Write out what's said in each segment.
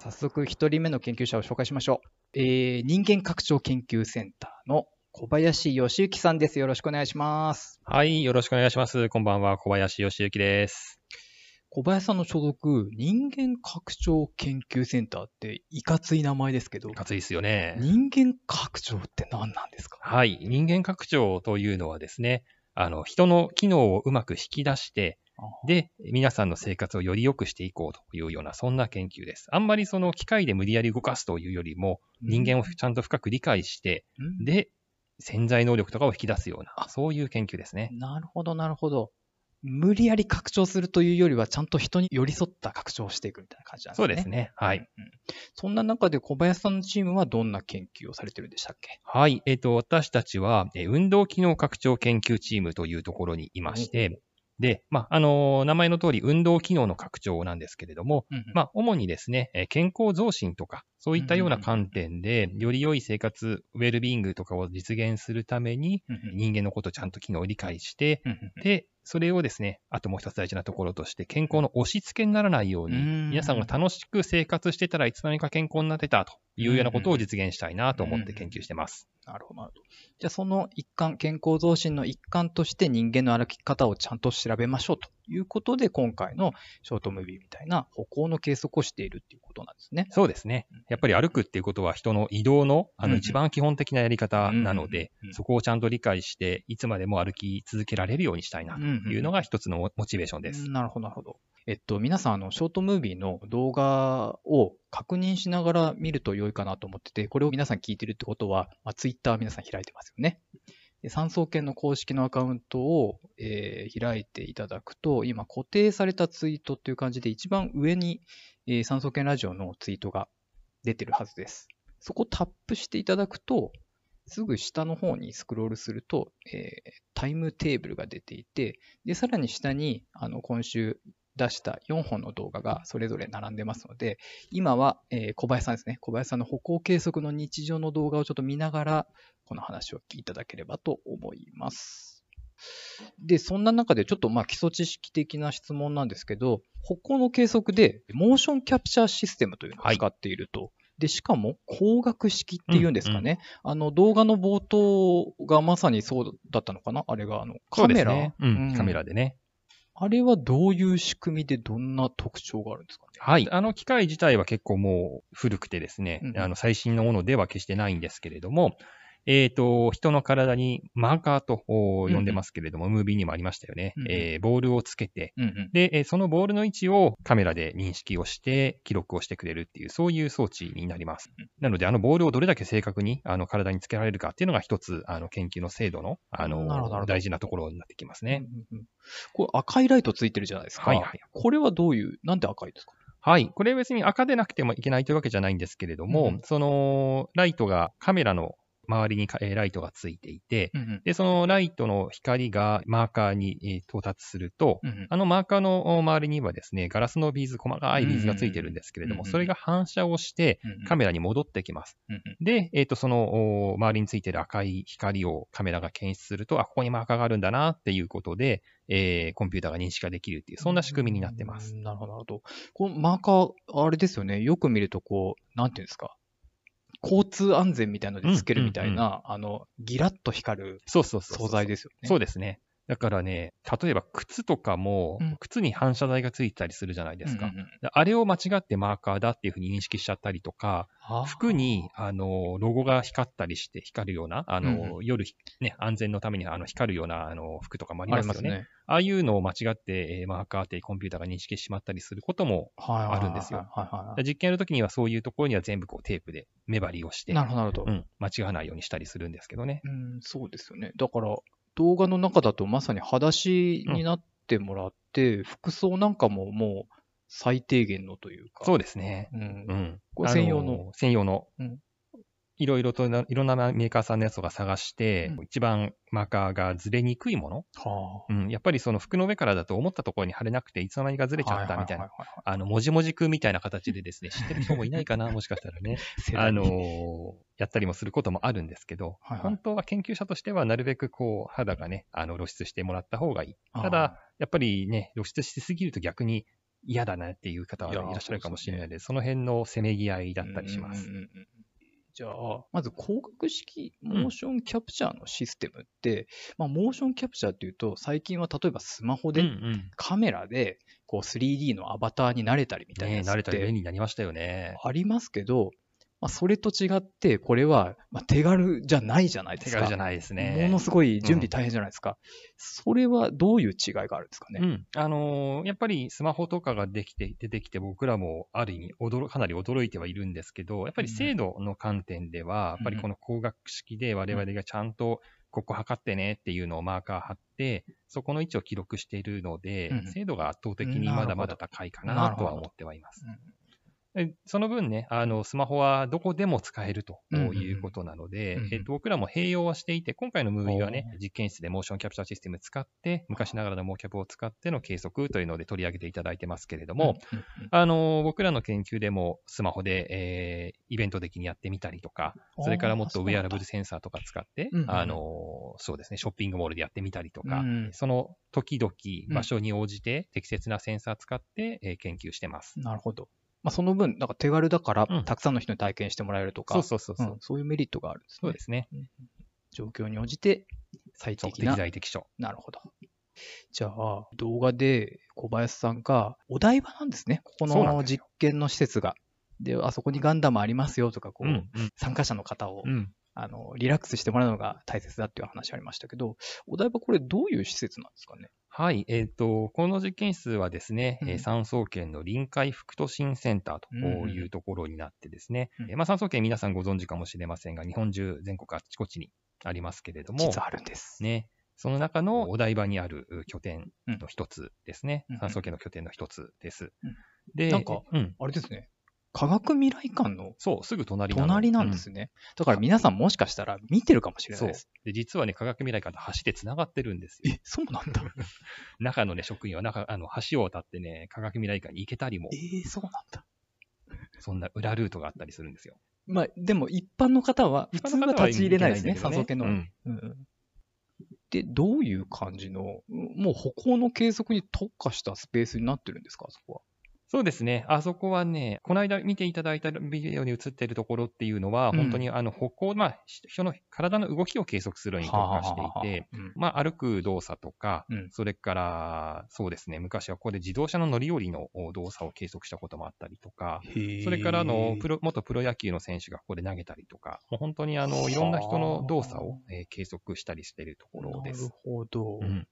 早速一人目の研究者を紹介しましょう。えー、人間拡張研究センターの小林義之さんです。よろしくお願いします。はい、よろしくお願いします。こんばんは、小林義之です。小林さんの所属、人間拡張研究センターっていかつい名前ですけど、熱いですよね。人間拡張って何なんですか？はい、人間拡張というのはですね、あの、人の機能をうまく引き出して、で、皆さんの生活をより良くしていこうというような、そんな研究です。あんまりその機械で無理やり動かすというよりも、人間をちゃんと深く理解して、うんで、潜在能力とかを引き出すような、あそういう研究ですね。なるほど、なるほど。無理やり拡張するというよりは、ちゃんと人に寄り添った拡張をしていくみたいな感じなんですね。そうですね。はい。うんうんそんな中で小林さんのチームはどんな研究をされてるんでしたっけ？はい。えっ、と、私たちは、えー運動機能拡張研究チームというところにいまして、で、まあ、あのー名前の通り運動機能の拡張なんですけれども、まあ、主にですね、えー健康増進とか、そういったような観点で、より良い生活、ウェルビーイングとかを実現するために、人間のことをちゃんと機能を理解して、で、それをですね、あともう一つ大事なところとして、健康の押し付けにならないように、うん。皆さんが楽しく生活してたらいつの間にか健康になってたというようなことを実現したいなと思って研究してます。なるほど、なるほど。じゃあその一環、健康増進の一環として人間の歩き方をちゃんと調べましょうということで、今回のショートムービーみたいな歩行の計測をしているっていうことなんですね。そうですね。やっぱり歩くっていうことは人の移動のあの一番基本的なやり方なのでそこをちゃんと理解して、いつまでも歩き続けられるようにしたいなというのが一つのモチベーションです。なるほど、なるほど。えっと、皆さん、あの、ショートムービーの動画を確認しながら見ると良いかなと思ってて、これを皆さん聞いてるってことは、まあ、ツイッター皆さん開いてますよね。三層圏の公式のアカウントを、えー開いていただくと、今固定されたツイートっていう感じで、一番上に、えー、三層圏ラジオのツイートが出てるはずです。そこをタップしていただくと、すぐ下の方にスクロールすると、えータイムテーブルが出ていて、で、さらに下に、あの、今週出した4本の動画がそれぞれ並んでますので、今は、えー小林さんですね。小林さんの歩行計測の日常の動画をちょっと見ながら、この話を聞いただければと思います。で、そんな中でちょっとまあ基礎知識的な質問なんですけど、歩行の計測でモーションキャプチャーシステムというのを使っていると。で、しかも光学式っていうんですかね。あの動画の冒頭がまさにそうだったのかな？あれがあのカメラ、ねうんカメラでね。あれはどういう仕組みでどんな特徴があるんですかね？はい。あの機械自体は結構もう古くてですね、うんあの最新のものでは決してないんですけれども、えっ、と、人の体にマーカーとお呼んでますけれども、ムービーにもありましたよね。うんうんえーボールをつけて、うんうん。で、えーそのボールの位置をカメラで認識をして記録をしてくれるっていう、そういう装置になりますうん。なので、あのボールをどれだけ正確にあの体につけられるかっていうのが一つ、あの研究の精度の、あの、大事なところになってきますね。うんうんうんこれ赤いライトついてるじゃないですか。はいはいこれはどういう、なんで赤いですか？はい。これ別に赤でなくてもいけないというわけじゃないんですけれども、うんその、ライトが、カメラの周りにライトがついていて、うんうんで、そのライトの光がマーカーにえー到達すると、うんうんあのマーカーの周りにはですね、ガラスのビーズ、細かいビーズがついてるんですけれども、うんうんそれが反射をしてカメラに戻ってきます。うんうんで、えっ、と、そのお周りについてる赤い光をカメラが検出すると、あ、ここにマーカーがあるんだなっていうことで、えーコンピューターが認識ができるっていう、そんな仕組みになってます。うんなるほど、なるほど。このマーカー、あれですよね。よく見ると、こう、なんていうんですか。交通安全みたいのでつけるみたいな、あの、ギラッと光るそうそうそうそう。素材ですよね。そうですね。だからね、例えば靴とかもうん、靴に反射材がついてたりするじゃないですか。うんうんうんであれを間違ってマーカーだっていうふうに認識しちゃったりとか、服に、あの、ロゴが光ったりして、光るような、あの、うん夜、ね、安全のために、あの、光るような、あの、服とかもありあますよね。りますね。ああいうのを間違って、えーマーカーってコンピューターが認識してしまったりすることも、あるんですよ実験の時にはそういうところには全部こうテープで目張りをして、なるほど、なるほど。うん、間違わないようにしたりするんですけどね。うん、そうですよね。だから、動画の中だとまさに裸足になってもらって、服装なんかももう最低限のというか。そうですね。うんうん。これ専用のあ専用のうん。いろいろとな、いろんなメーカーさんのやつが探して、うん。一番マーカーがずれにくいもの、はうん、やっぱりその服の上からだと思ったところに貼れなくて、いつの間にかずれちゃったみたいな、あの、もじもじくんみたいな形でですね、知ってる人もいないかな、もしかしたらね。あのーやったりもすることもあるんですけど、はいはい。本当は研究者としてはなるべくこう、肌がね、あの露出してもらった方がいい。ただ、やっぱりね、露出しすぎると逆に嫌だなっていう方はいらっしゃるかもしれないので、その辺のせめぎ合いだったりします。うんうんうんじゃあ、まず光学式モーションキャプチャーのシステムって、まあ、モーションキャプチャーっていうと、最近は例えばスマホでうんうんカメラでこう 3D のアバターになれたりみたいなねやつって慣れたり便利になりましたよね。ありますけど、まあ、それと違って、これはまあ手軽じゃないじゃないですか。手軽じゃないですね。ものすごい準備大変じゃないですか。それはどういう違いがあるんですかね？うん。あのーやっぱりスマホとかができて、出てきて僕らもある意味驚、かなり驚いてはいるんですけど、やっぱり精度の観点では、やっぱりこの光学式で我々がちゃんとここ測ってねっていうのをマーカー貼って、そこの位置を記録しているので、うん精度が圧倒的にまだまだ高いかなとは思ってはいます。うんでその分ね、あの、スマホはどこでも使えるということなので、うんうん。えっと、僕らも併用はしていて、今回のムービーはね、実験室でモーションキャプチャーシステム使って、昔ながらのモーキャプを使っての計測というので取り上げていただいてますけれども、うんうんあの、僕らの研究でもスマホで、えーイベント的にやってみたりとか、それからもっとウェアラブルセンサーとか使ってうんうんう、ん。あの、そうですね、ショッピングモールでやってみたりとか、うんその時々、場所に応じて適切なセンサー使って、えー研究してます。なるほど。まあ、その分、なんか手軽だから、うんたくさんの人に体験してもらえるとか、そうそうそうそう。うんそういうメリットがあるんですね。そうですね。状況に応じて最適な適。材適所。なるほど。じゃあ、動画で小林さんが、お台場なんですね。ここの実験の施設が。で、あそこにガンダムありますよとか、こう、うん参加者の方を、うん。あの、リラックスしてもらうのが大切だっていう話ありましたけど、お台場これどういう施設なんですかね？はい。えっ、と、この実験室はですね、うんえー産総研の臨海副都心センターとうんいうところになってですね、うんえーまあ、産総研皆さんご存知かもしれませんが、日本中全国あちこちにありますけれども、実はあるんです。ね、その中のお台場にあるう拠点の一つですねうん。産総研の拠点の一つですうん。で、なんかうん。あれですね。科学未来館のそう、すぐ隣なの隣なんですね。だから皆さんもしかしたら見てるかもしれそうないです。。で、実はね、科学未来館と橋で繋がってるんですよ。え、そうなんだ。中のね、職員は中、あの、橋を渡ってね、科学未来館に行けたりもえ、ー、そうなんだ。そんな裏ルートがあったりするんですよ。まあ、でも一般の方は、普通は立ち入れないですね、一般の方は酸素系の。うんうんうんで、どういう感じの、もう歩行の計測に特化したスペースになってるんですか、あそこは。そうですね。あそこはね、この間見ていただいたビデオに映っているところっていうのは、うん。本当にあの歩行、まあ、人の体の動きを計測するのに特化していて、うん。まあ、歩く動作とか、うん。それから、そうですね、昔はここで自動車の乗り降りの動作を計測したこともあったりとか、それからあのプロ、元プロ野球の選手がここで投げたりとか、もう本当にあのいろんな人の動作を、えー計測したりしているところでなるす。ほど、うん。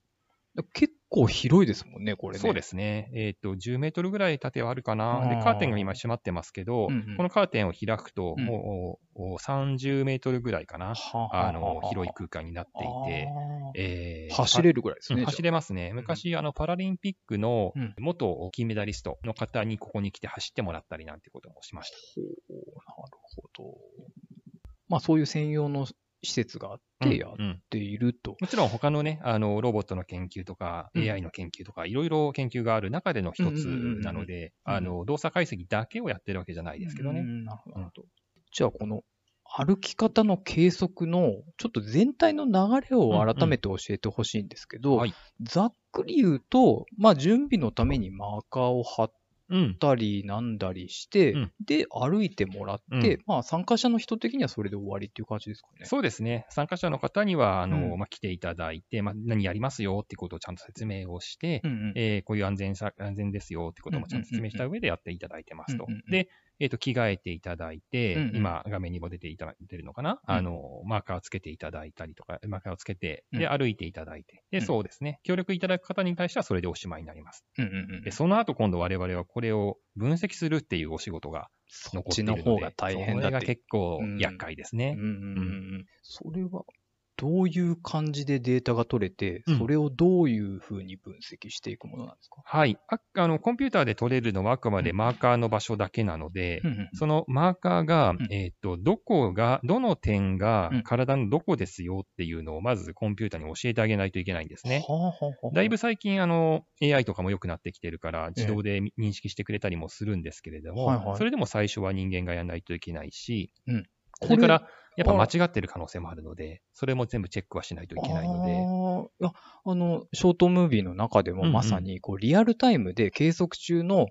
結構広いですもんね、これね。そうですね。えっ、と、10メートルぐらい縦はあるかな。でカーテンが今閉まってますけど、うんうんこのカーテンを開くと、うんもうお30メートルぐらいかな。はああの、広い空間になっていて、えー走れるぐらいですね。うん走れますね。昔、あの、パラリンピックのうん元金メダリストの方にここに来て走ってもらったりなんてこともしました。ほうなるほど。まあ、そういう専用の施設があってやっうんうんていると。もちろん他のね、あの、ロボットの研究とか、うん AI の研究とか、いろいろ研究がある中での一つなので、うんうんあの、動作解析だけをやってるわけじゃないですけどね。うんなるほど。じゃあ、この歩き方の計測の、ちょっと全体の流れを改めて教えてほしいんですけど、はいざっくり言うと、まあ、準備のためにマーカーを貼っうん。たりなんだりして、うんで、歩いてもらって、うんまあ、参加者の人的にはそれで終わりっていう感じですかね。そうですね。参加者の方には、あの、うんまあ、来ていただいて、まあ、何やりますよってことをちゃんと説明をして、うんうんえーこういう安全さ、安全ですよってこともちゃんと説明した上でやっていただいてますと。で、えっ、と、着替えていただいて、うんうん。今、画面にも出ていただいてるのかな、うん。あの、マーカーをつけていただいたりとか、マーカーをつけて、で、うん。歩いていただいて、で、うん。そうですね。協力いただく方に対してはそれでおしまいになります。うんうんうん。で、その後今度我々はこれを分析するっていうお仕事がそっ残っているので、ちの方が大変だそれが。結構厄介ですね。うんうんうん。うん。それは、どういう感じでデータが取れて、うん。それをどういうふうに分析していくものなんですか、はい。ああの、コンピューターで取れるのはあくまでマーカーの場所だけなので、うんうんそのマーカーが、うん。えっ、と、どこが、どの点がうん。体のどこですよっていうのをまずコンピューターに教えてあげないといけないんですね。はあはあはあだいぶ最近、あの、AI とかも良くなってきてるから、自動で認識してくれたりもするんですけれども、はいはい。それでも最初は人間がやらないといけないし、うんそれから、やっぱ間違ってる可能性もあるので、それも全部チェックはしないといけないので。ああの、ショートムービーの中でもまさに、こう、リアルタイムで計測中の、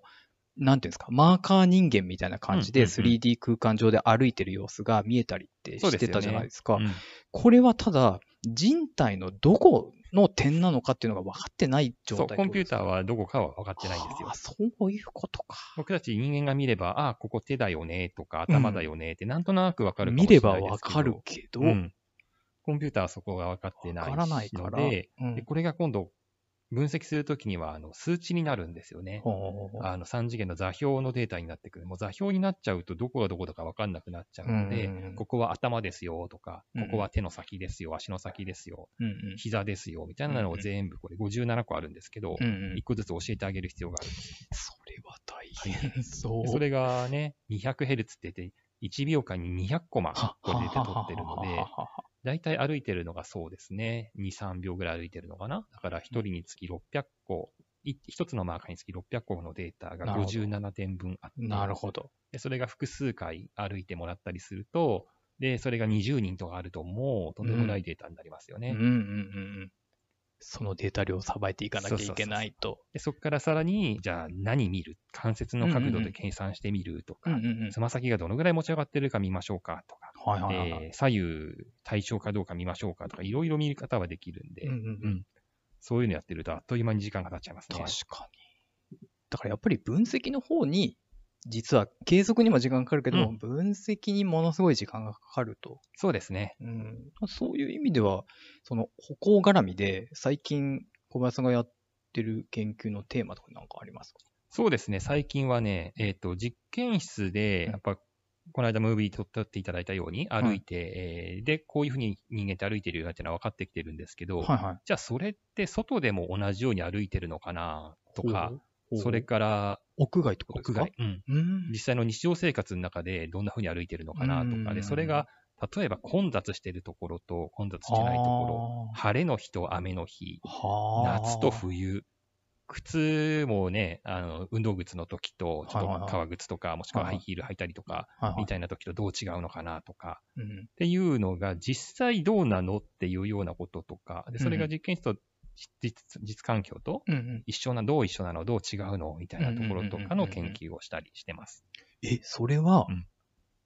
なんていうんですか、マーカー人間みたいな感じで 3D 空間上で歩いてる様子が見えたりってしてたじゃないですか。うん、これはただ、人体のどこの点なのかっていうのが分かってない状態そう、コンピューターはどこかは分かってないんですよ。あそういうことか。僕たち人間が見れば、ああ、ここ手だよねとか頭だよねってなんとなく分かるかもしれないですけど、見れば分かるけど、うん、コンピューターはそこが分かってないので、からで、これが今度分析するときには、あの、数値になるんですよね。あの、3次元の座標のデータになってくる。もう座標になっちゃうと、どこがどこだかわかんなくなっちゃうので、ここは頭ですよとか、ここは手の先ですよ、足の先ですよ、膝ですよ、みたいなのを全部、これ57個あるんですけど、1個ずつ教えてあげる必要がある。それは大変そう。それがね、200Hz って言って、1秒間に200コマ、これで撮ってるので、大体歩いてるのがそうですね。2、3秒ぐらい歩いてるのかな。だから1人につき600個、1つのマーカーにつき600個のデータが57点分あって。なるほど。でそれが複数回歩いてもらったりすると、で、それが20人とかあるともうとんでもないデータになりますよね。うん、うん、うんうんそのデータ量をさばいていかなきゃいけないと。でそこからさらに、じゃあ何見る？関節の角度で計算してみるとか、つま先がどのぐらい持ち上がってるか見ましょうかとか、はいはいはい、えー、左右対称かどうか見ましょうかとか、いろいろ見る方はできるんで、うんうんうん、そういうのやってるとあっという間に時間が経っちゃいますね。確かに。だからやっぱり分析の方に実は計測にも時間かかるけども、うん、分析にものすごい時間がかかると。そうですね。うん、そういう意味では、その歩行絡みで最近小林さんがやってる研究のテーマとかなんかありますか？そうですね。最近はね、えっ、ー、と、実験室で、やっぱ、この間ムービー撮っていただいたように歩いて、はい、えー、で、こういうふうに人間って歩いてるよっていうのは分かってきてるんですけど、はいはい、じゃあそれって外でも同じように歩いてるのかなとか、それから、屋外ってことですか？屋外、うん。実際の日常生活の中でどんな風に歩いてるのかなとか。で、それが、例えば混雑してるところと混雑してないところ、晴れの日と雨の日、夏と冬、靴もね、あの、運動靴の時と、ちょっと革靴とか、もしくはハイヒール履いたりとか、みたいな時とどう違うのかなとか、っていうのが実際どうなのっていうようなこととか、で、それが実験室と実実環境と一緒な、どう一緒なの、どう違うのみたいなところとかの研究をしたりしてます。え、それは、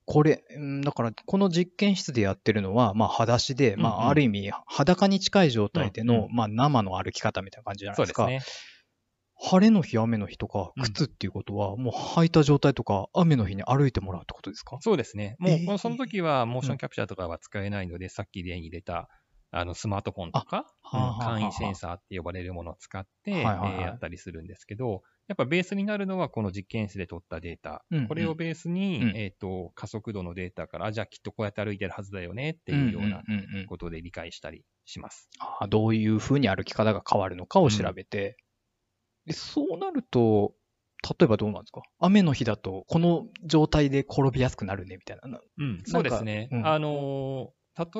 これ、だから、この実験室でやってるのは、まあ、裸足で、まあ、ある意味、裸に近い状態での、まあ、生の歩き方みたいな感じじゃないですか。そうですね。晴れの日、雨の日とか、靴っていうことは、もう履いた状態とか、雨の日に歩いてもらうってことですか？そうですね。もう、えー、その時は、モーションキャプチャーとかは使えないので、さっき例に入れた、あの、スマートフォンとか、簡易センサーって呼ばれるものを使って、えやったりするんですけど、やっぱベースになるのはこの実験室で取ったデータ。これをベースに、うん、えっ、ー、と、加速度のデータから、じゃあきっとこうやって歩いてるはずだよねっていうようなことで理解したりします。あどういうふうに歩き方が変わるのかを調べて、うん、そうなると、例えばどうなんですか？雨の日だと、この状態で転びやすくなるねみたいな。うん、そうですね。うん、あの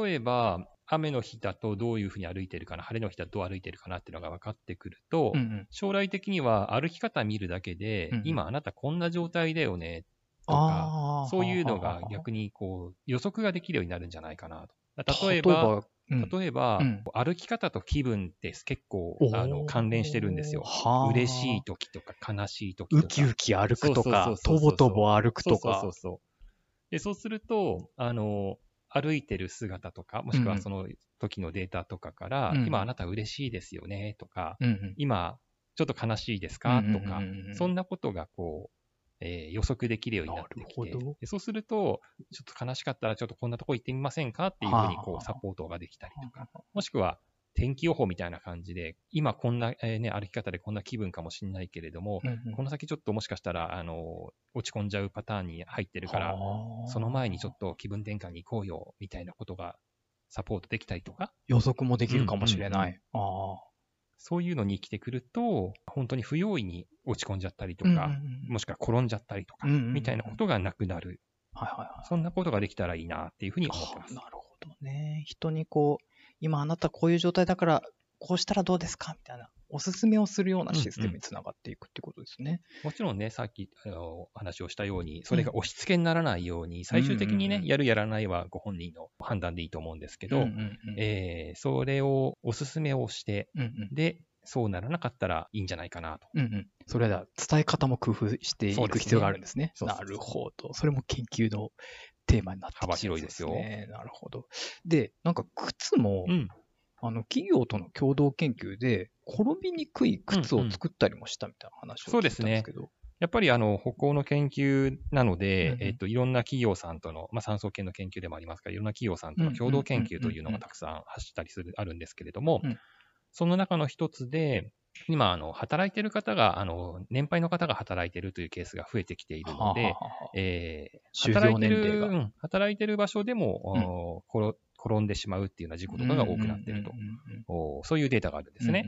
例えば、雨の日だとどういうふうに歩いてるかな、晴れの日だとどう歩いてるかなっていうのが分かってくると、うんうん、将来的には歩き方見るだけで、うんうん、今あなたこんな状態だよねとか、そういうのが逆にこう予測ができるようになるんじゃないかなと。例えば、例えば、うん、歩き方と気分って結構あの関連してるんですよ。嬉しい時とか悲しい時とか。ウキウキ歩くとか、とぼとぼ歩くとか。そうそうそうでそうすると、あの、歩いてる姿とか、もしくはその時のデータとかから、うん、今あなた嬉しいですよねとか、うん、今ちょっと悲しいですかとか、そんなことがこう、えー、予測できるようになってきて、そうすると、ちょっと悲しかったらちょっとこんなとこ行ってみませんかっていうふうにこうサポートができたりとか、もしくは天気予報みたいな感じで、今こんな、えー、ね、歩き方でこんな気分かもしれないけれども、うんうん、この先ちょっともしかしたら、あの、落ち込んじゃうパターンに入ってるから、その前にちょっと気分転換に行こうよ、みたいなことがサポートできたりとか？予測もできるかもしれない。うんうんうん、そういうのに生きてくると、本当に不用意に落ち込んじゃったりとか、うんうんうん、もしくは転んじゃったりとか、うんうんうん、みたいなことがなくなる。はいはいはい。そんなことができたらいいなっていうふうに思ってます。なるほどね。人にこう、今あなたこういう状態だから、こうしたらどうですか？みたいな。おすすめをするようなシステムにつながっていくってことですね。もちろんね、さっきあの話をしたように、それが押し付けにならないように、最終的にね、やるやらないはご本人の判断でいいと思うんですけど、えそれをおすすめをして、うんうん、で、そうならなかったらいいんじゃないかなと。うんうん。それは伝え方も工夫していく必要があるんですね。すねなるほど。それも研究のテーマになってきますね。幅広いですよ。なるほど。で、なんか靴も、うん、あの、企業との共同研究で、転びにくい靴を作ったりもしたみたいな話を聞いたんですけど。うんうん、やっぱりあの歩行の研究なので、えっと、いろんな企業さんとの、まあ、酸素系の研究でもありますから、いろんな企業さんとの共同研究というのがたくさん走ったりする、あるんですけれども、うん、その中の一つで、今、あの、働いてる方が、あの、年配の方が働いてるというケースが増えてきているので、え働いてる、うん、働いてる場所でも、うん、転んでしまうっていうような事故とかが多くなっていると。そういうデータがあるんですね。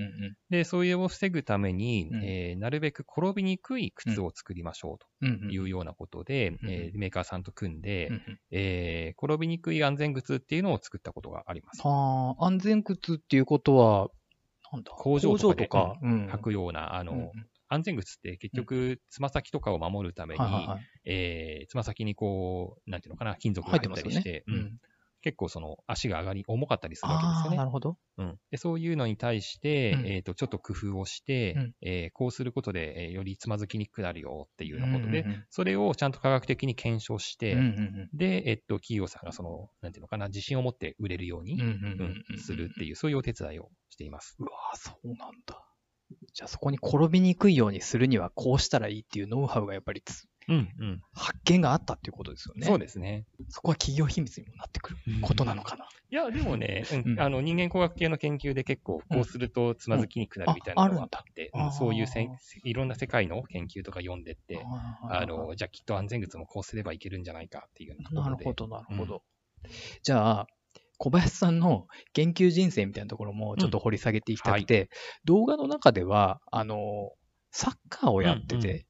で、そういうを防ぐために、うん、えー、なるべく転びにくい靴を作りましょうというようなことで、えー、メーカーさんと組んで、えー、転びにくい安全靴っていうのを作ったことがあります。はあ、安全靴っていうことは、工場とかで履くような、あの、安全靴って結局、つま先とかを守るために、えつま先にこう、なんていうのかな、金属が入ったりして、結構その足が上がり、重かったりするわけですよね。なるほど。うん。で、そういうのに対して、うん、えっ、ー、と、ちょっと工夫をして、うん、えー、こうすることで、えー、よりつまずきにくくなるよっていうようなことで、うんうんうん、それをちゃんと科学的に検証して、うんうんうん、で、えっ、と、企業さんがその、なんていうのかな、自信を持って売れるように、するっていう、そういうお手伝いをしています。うわそうなんだ。じゃあそこに転びにくいようにするにはこうしたらいいっていうノウハウがやっぱりうんうん、発見があったっていうことですよね。そうですね。そこは企業秘密にもなってくることなのかな。いや、でもね、うん、あの人間工学系の研究で結構こうするとつまずきにくくなるみたいなのがあって、うん、そういうせいろんな世界の研究とか読んでって、あの、じゃあきっと安全靴もこうすればいけるんじゃないかっていうなるほど、なるほど。じゃあ、小林さんの研究人生みたいなところもちょっと掘り下げていきたくて、はい、動画の中では、あの、サッカーをやってて、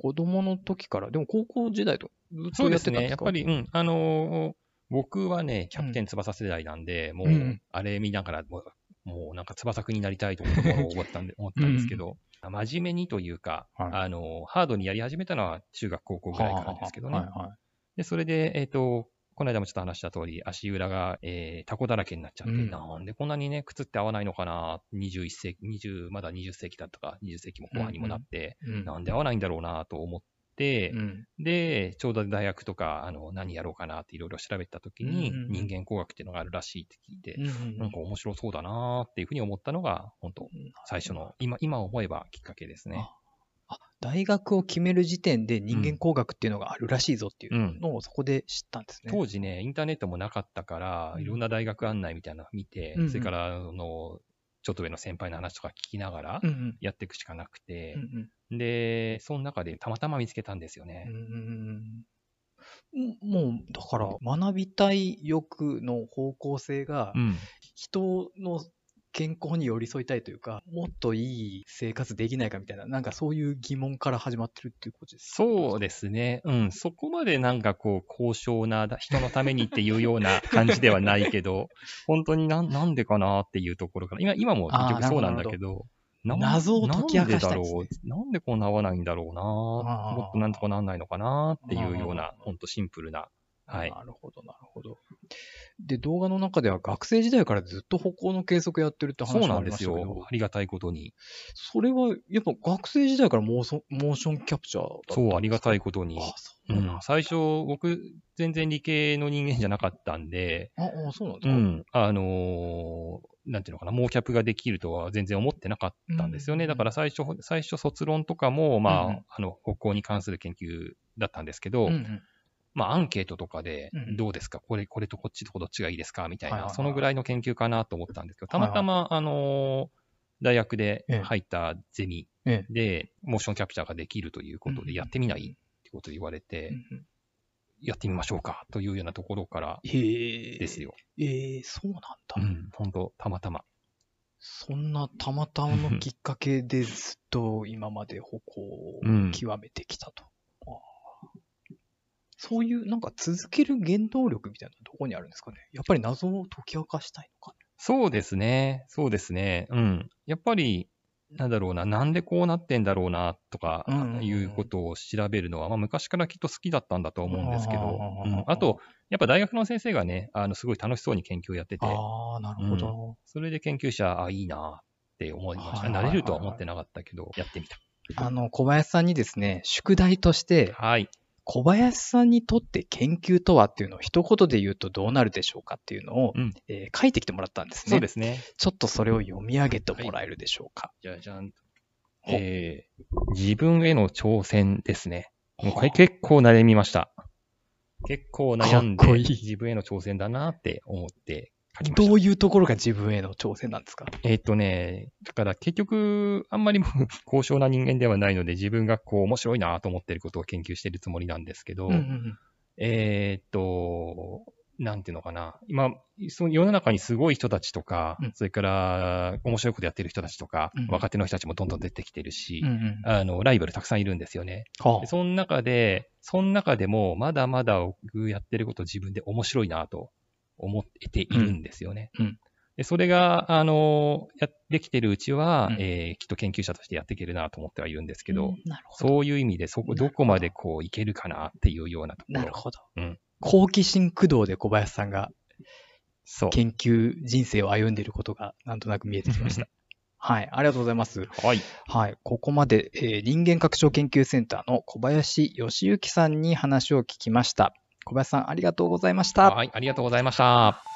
子供の時から、でも高校時代とずっとやってたんですか？そうですね。やっぱり、うん、あのー、僕はね、キャプテン翼世代なんで、うん、もう、あれ見ながら、もう、もうなんか翼くになりたいと思ったんで、思ったんですけど、うん、真面目にというか、はい、あの、ハードにやり始めたのは中学高校ぐらいからですけどね。はいはい、で、それで、えっ、ー、と、この間もちょっと話した通り、足裏が、えー、タコだらけになっちゃって、うん、なんでこんなにね、靴って合わないのかな、21世紀、20、まだ20世紀だったか、20世紀も後半にもなって、うん。うん、なんで合わないんだろうなと思って、うん、で、ちょうど大学とか、あの、何やろうかなっていろいろ調べたときに、うん。うん、人間工学っていうのがあるらしいって聞いて、うんうん、なんか面白そうだなっていうふうに思ったのが、本当最初の、今、今思えばきっかけですね。大学を決める時点で人間工学っていうのがあるらしいぞっていうのをそこで知ったんですね。当時ね、インターネットもなかったから、いろんな大学案内みたいなのを見て、うん、それから、あの、ちょっと上の先輩の話とか聞きながらやっていくしかなくて、うんうん、で、その中でたまたま見つけたんですよね。うんもう、だから、学びたい欲の方向性が、人の健康に寄り添いたいというか、もっといい生活できないかみたいな、なんかそういう疑問から始まってるっていうことですそうですね。うん。そこまでなんかこう、高尚な人のためにっていうような感じではないけど、本当にななんでかなっていうところから、今今も結局そうなんだけど、謎を解き明かしたいです、ね、なんでこんな合わないんだろうなもっとなんとかなんないのかなっていうような、本当シンプルな。はい。なるほど、なるほど。で、動画の中では学生時代からずっと歩行の計測やってるって話がありましたけど。そうなんですよ。ありがたいことに。それは、やっぱ学生時代からモーションキャプチャーだったそう、ありがたいことに。あそううん、最初、僕、全然理系の人間じゃなかったんで。あ、あそうなんですかうん。あのー、なんていうのかな、モーキャプができるとは全然思ってなかったんですよね。うん、だから最初、最初卒論とかも、まあ、うん、あの、歩行に関する研究だったんですけど、うんうんまあ、アンケートとかで、どうですか、これ、これとこっちとどっちがいいですか？みたいな、そのぐらいの研究かなと思ったんですけど、たまたま、あの大学で入ったゼミで、モーションキャプチャーができるということで、やってみないってことを言われて、やってみましょうかというようなところからですよ。ええそうなんだ。うん、本当たまたま。そんなたまたまのきっかけでずっと今まで歩行を極めてきたと。そういうなんか続ける原動力みたいなのはどこにあるんですかね？やっぱり謎を解き明かしたいのかそうですね。そうですね。うん。やっぱり、なんだろうな、なんでこうなってんだろうな、とかうんうんうんいうことを調べるのは、まあ、昔からきっと好きだったんだと思うんですけど、うんあと、やっぱ大学の先生がね、あの、すごい楽しそうに研究をやってて、ああ、なるほど。それで研究者、あ、いいなって思いました。なれるとは思ってなかったけど、やってみた。あの、小林さんにですね、宿題として、はい。小林さんにとって研究とはっていうのを一言で言うとどうなるでしょうかっていうのを、うんえー書いてきてもらったんですね。そうですね。ちょっとそれを読み上げてもらえるでしょうか。じゃあ、じゃん。ほえー、自分への挑戦ですね。もうこれはあ結構悩みました。結構悩んで、いい自分への挑戦だなって思って。どういうところが自分への挑戦なんですか？えーっとね、だから結局、あんまりもう 高尚な人間ではないので、自分がこう面白いなと思ってることを研究してるつもりなんですけど、うんうんえーっと、なんていうのかな。今、その世の中にすごい人たちとか、うん。それから面白いことやってる人たちとか、うん若手の人たちもどんどん出てきてるし、うんうんあの、ライバルたくさんいるんですよね。はでその中で、その中でも、まだまだ僕やってること自分で面白いなと思っているんですよね。うんうんでそれが、あの、やってきてるうちは、うんえーきっと研究者としてやっていけるなと思ってはいるんですけあど、うんど。そういう意味で、そこ、どこまでこういけるかなっていうようなところ。なるほど。うん好奇心駆動で小林さんがそう。研究人生を歩んでいることがなんとなく見えてきました。はい、ありがとうございます。はい。はい、ここまで、えー人間拡張研究センターの小林義之さんに話を聞きました。小林さん、ありがとうございました。はい、ありがとうございました。